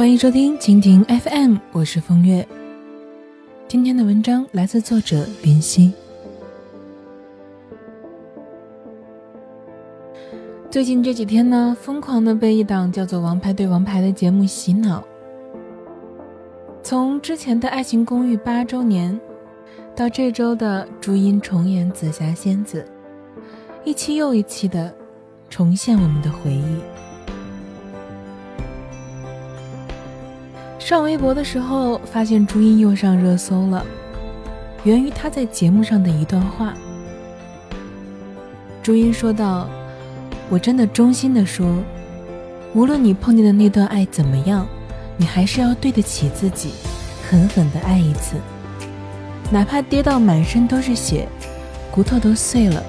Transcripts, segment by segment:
欢迎收听蜻蜓 FM，我是风月。今天的文章来自作者林夕。最近这几天呢，疯狂的被一档叫做《王牌对王牌》的节目洗脑。从之前的《爱情公寓》八周年，到这周的朱茵重演紫霞仙子，一期又一期的重现我们的回忆。上微博的时候，发现朱茵又上热搜了，源于她在节目上的一段话。朱茵说道：“我真的衷心的说，无论你碰见的那段爱怎么样，你还是要对得起自己，狠狠的爱一次，哪怕跌到满身都是血，骨头都碎了，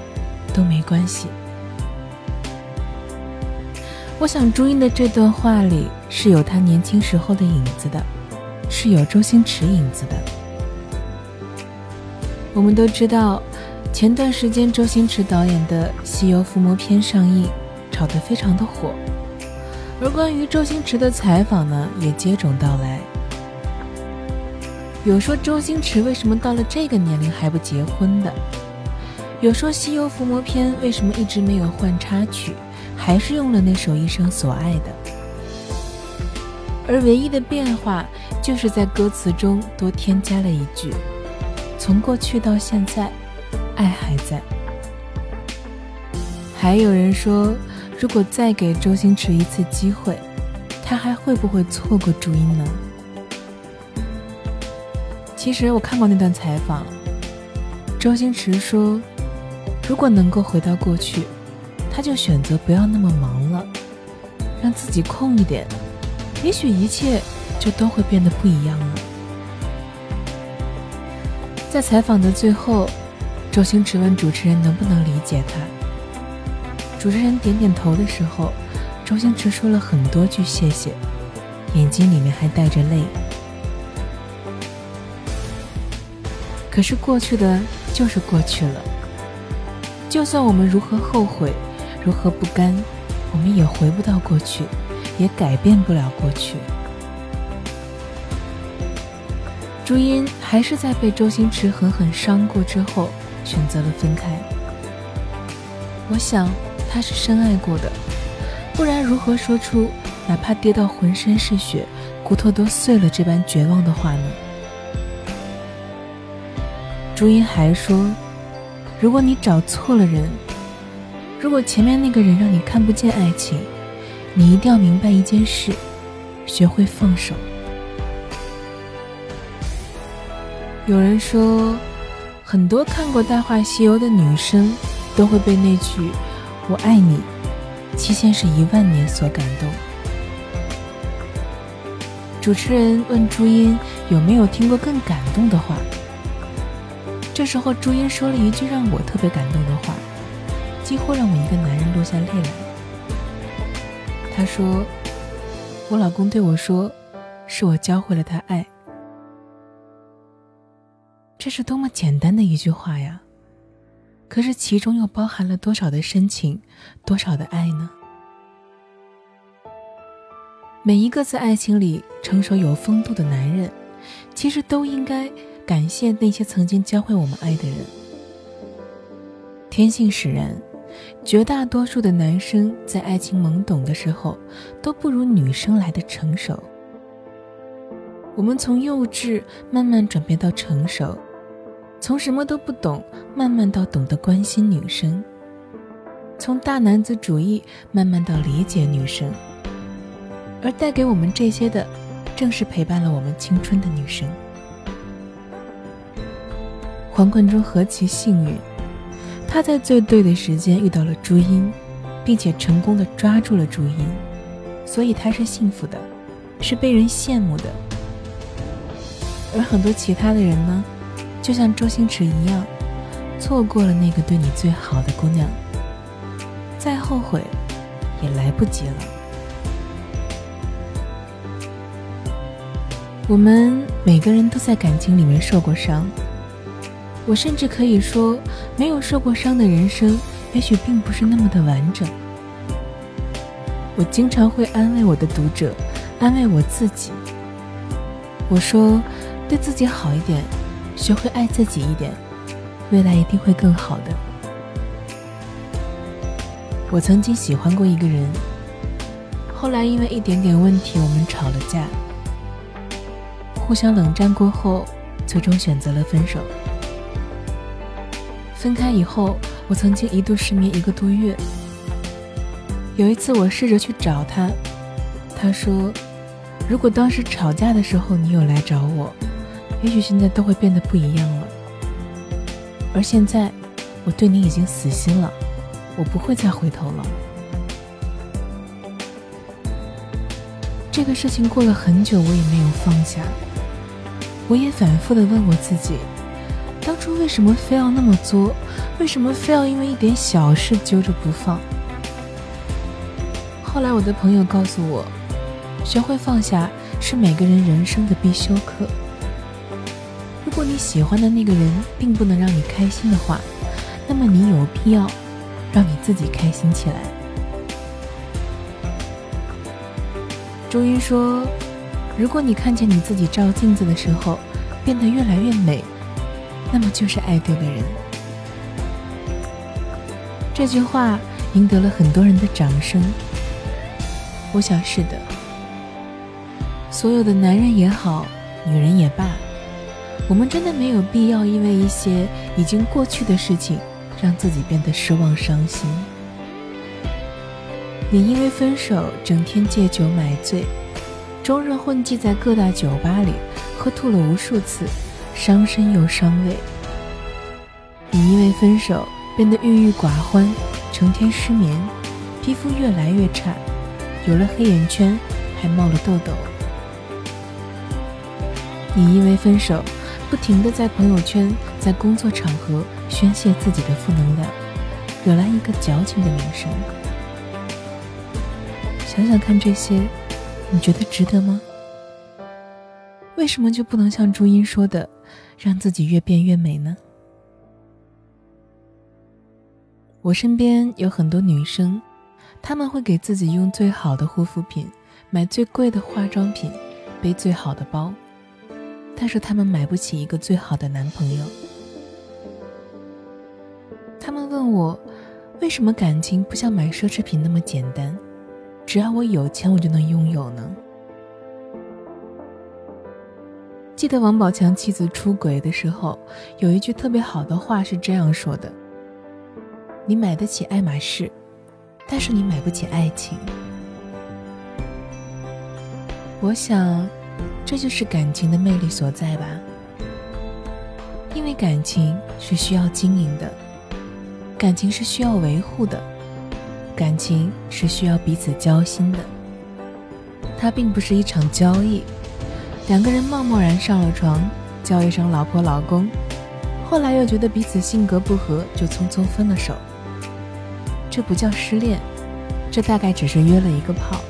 都没关系。”我想朱茵的这段话里是有她年轻时候的影子的，是有周星驰影子的。我们都知道，前段时间周星驰导演的《西游伏魔篇》上映，炒得非常的火。而关于周星驰的采访呢，也接踵到来。有说周星驰为什么到了这个年龄还不结婚的，有说《西游伏魔篇》为什么一直没有换插曲。还是用了那首一生所爱的，而唯一的变化就是在歌词中多添加了一句：“从过去到现在，爱还在。”还有人说，如果再给周星驰一次机会，他还会不会错过朱茵呢？其实我看过那段采访，周星驰说：“如果能够回到过去。”他就选择不要那么忙了，让自己空一点，也许一切就都会变得不一样了。在采访的最后，周星驰问主持人能不能理解他，主持人点点头的时候，周星驰说了很多句谢谢，眼睛里面还带着泪。可是过去的就是过去了，就算我们如何后悔。如何不甘，我们也回不到过去，也改变不了过去。朱茵还是在被周星驰狠狠伤过之后，选择了分开。我想，他是深爱过的，不然如何说出哪怕跌到浑身是血，骨头都碎了这般绝望的话呢？朱茵还说，如果你找错了人。如果前面那个人让你看不见爱情，你一定要明白一件事：学会放手。有人说，很多看过《大话西游》的女生都会被那句“我爱你，期限是一万年”所感动。主持人问朱茵有没有听过更感动的话，这时候朱茵说了一句让我特别感动的话。几乎让我一个男人落下泪来。他说：“我老公对我说，是我教会了他爱。”这是多么简单的一句话呀！可是其中又包含了多少的深情，多少的爱呢？每一个在爱情里成熟有风度的男人，其实都应该感谢那些曾经教会我们爱的人。天性使然。绝大多数的男生在爱情懵懂的时候，都不如女生来的成熟。我们从幼稚慢慢转变到成熟，从什么都不懂慢慢到懂得关心女生，从大男子主义慢慢到理解女生。而带给我们这些的，正是陪伴了我们青春的女生。黄贯中何其幸运！他在最对的时间遇到了朱茵，并且成功的抓住了朱茵，所以他是幸福的，是被人羡慕的。而很多其他的人呢，就像周星驰一样，错过了那个对你最好的姑娘，再后悔也来不及了。我们每个人都在感情里面受过伤。我甚至可以说，没有受过伤的人生，也许并不是那么的完整。我经常会安慰我的读者，安慰我自己。我说，对自己好一点，学会爱自己一点，未来一定会更好的。我曾经喜欢过一个人，后来因为一点点问题，我们吵了架，互相冷战过后，最终选择了分手。分开以后，我曾经一度失眠一个多月。有一次，我试着去找他，他说：“如果当时吵架的时候你有来找我，也许现在都会变得不一样了。而现在，我对你已经死心了。”我不会再回头了。这个事情过了很久，我也没有放下。我也反复的问我自己，当初为什么非要那么作？为什么非要因为一点小事揪着不放？后来我的朋友告诉我，学会放下是每个人人生的必修课。如果你喜欢的那个人并不能让你开心的话，那么你有必要。让你自己开心起来。中医说：“如果你看见你自己照镜子的时候变得越来越美，那么就是爱对了人。”这句话赢得了很多人的掌声。我想是的。所有的男人也好，女人也罢，我们真的没有必要因为一些已经过去的事情。让自己变得失望伤心。你因为分手，整天借酒买醉，终日混迹在各大酒吧里，喝吐了无数次，伤身又伤胃。你因为分手，变得郁郁寡欢，成天失眠，皮肤越来越差，有了黑眼圈，还冒了痘痘。你因为分手，不停的在朋友圈，在工作场合。宣泄自己的负能量，惹来一个矫情的名声。想想看，这些你觉得值得吗？为什么就不能像朱茵说的，让自己越变越美呢？我身边有很多女生，她们会给自己用最好的护肤品，买最贵的化妆品，背最好的包，但是她们买不起一个最好的男朋友。她们问我，为什么感情不像买奢侈品那么简单？只要我有钱，我就能拥有呢？记得王宝强妻子出轨的时候，有一句特别好的话是这样说的：“你买得起爱马仕，但是你买不起爱情。”我想，这就是感情的魅力所在吧。因为感情是需要经营的。感情是需要维护的，感情是需要彼此交心的。它并不是一场交易，两个人贸贸然上了床，叫一声老婆老公，后来又觉得彼此性格不合，就匆匆分了手。这不叫失恋，这大概只是约了一个炮。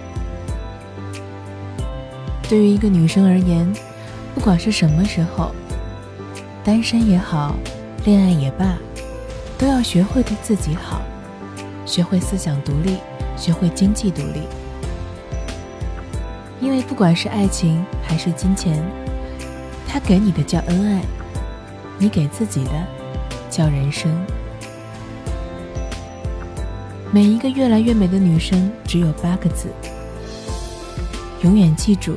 对于一个女生而言，不管是什么时候，单身也好，恋爱也罢。都要学会对自己好，学会思想独立，学会经济独立。因为不管是爱情还是金钱，他给你的叫恩爱，你给自己的叫人生。每一个越来越美的女生只有八个字：永远记住，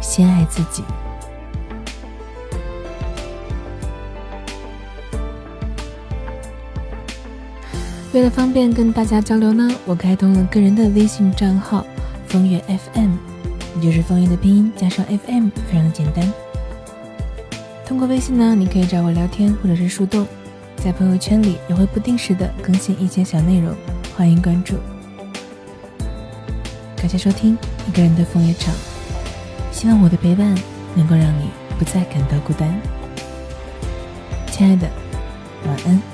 先爱自己。为了方便跟大家交流呢，我开通了个人的微信账号“风月 FM”，也就是风月的拼音加上 FM，非常的简单。通过微信呢，你可以找我聊天或者是树洞，在朋友圈里也会不定时的更新一些小内容，欢迎关注。感谢收听一个人的风月场，希望我的陪伴能够让你不再感到孤单。亲爱的，晚安。